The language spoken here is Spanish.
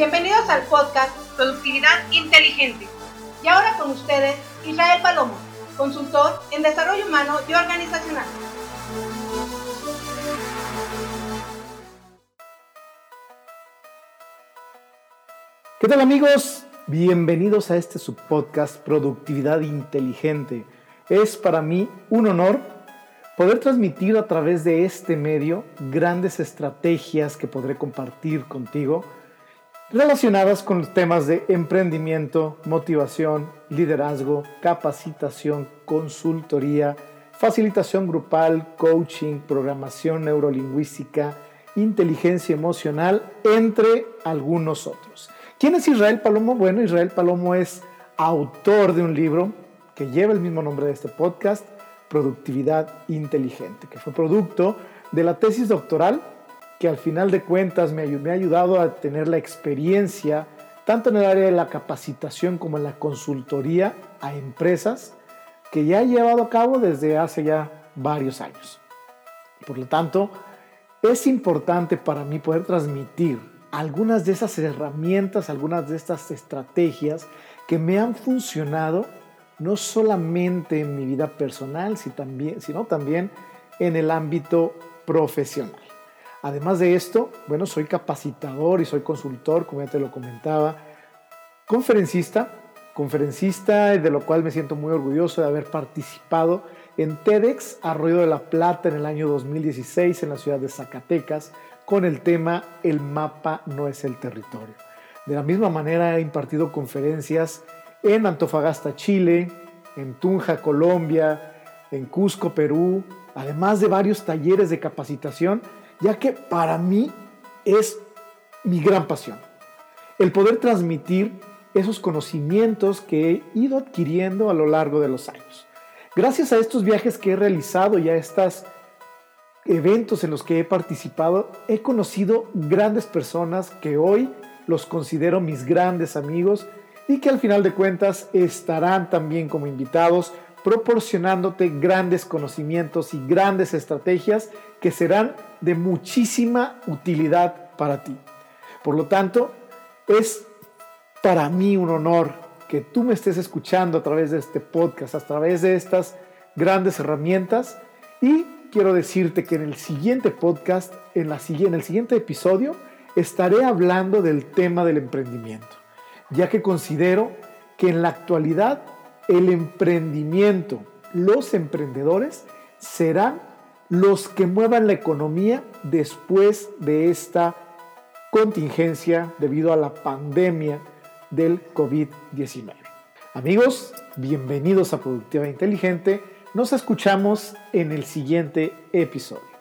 Bienvenidos al podcast Productividad Inteligente. Y ahora con ustedes, Israel Palomo, consultor en desarrollo humano y organizacional. ¿Qué tal amigos? Bienvenidos a este subpodcast Productividad Inteligente. Es para mí un honor poder transmitir a través de este medio grandes estrategias que podré compartir contigo relacionadas con los temas de emprendimiento, motivación, liderazgo, capacitación, consultoría, facilitación grupal, coaching, programación neurolingüística, inteligencia emocional, entre algunos otros. ¿Quién es Israel Palomo? Bueno, Israel Palomo es autor de un libro que lleva el mismo nombre de este podcast, Productividad Inteligente, que fue producto de la tesis doctoral que al final de cuentas me, ha ayudado a tener la experiencia, tanto en el área de la capacitación como en la consultoría a empresas, que ya he llevado a cabo desde hace ya varios años. Por lo tanto, es importante para mí poder transmitir algunas de esas herramientas, algunas de estas estrategias que me han funcionado no solamente en mi vida personal, sino también en el ámbito profesional. Además de esto, bueno, soy capacitador y soy consultor, como ya te lo comentaba, conferencista, conferencista de lo cual me siento muy orgulloso de haber participado en TEDx Arroyo de la Plata en el año 2016 en la ciudad de Zacatecas con el tema El mapa no es el territorio. De la misma manera he impartido conferencias en Antofagasta, Chile, en Tunja, Colombia, en Cusco, Perú, además de varios talleres de capacitación ya que para mí es mi gran pasión. El poder transmitir esos conocimientos que he ido adquiriendo a lo largo de los años. Gracias a estos viajes que he realizado y a estos eventos en los que he participado, he conocido grandes personas que hoy los considero mis grandes amigos y que al final de cuentas estarán también como invitados proporcionándote grandes conocimientos y grandes estrategias que serán de muchísima utilidad para ti. Por lo tanto, es para mí un honor que tú me estés escuchando a través de este podcast, a través de estas grandes herramientas y quiero decirte que en el siguiente podcast, en, la, en el siguiente episodio, estaré hablando del tema del emprendimiento, ya que considero que en la actualidad el emprendimiento, los emprendedores serán los que muevan la economía después de esta contingencia debido a la pandemia del COVID-19. Amigos, bienvenidos a Productiva Inteligente. Nos escuchamos en el siguiente episodio.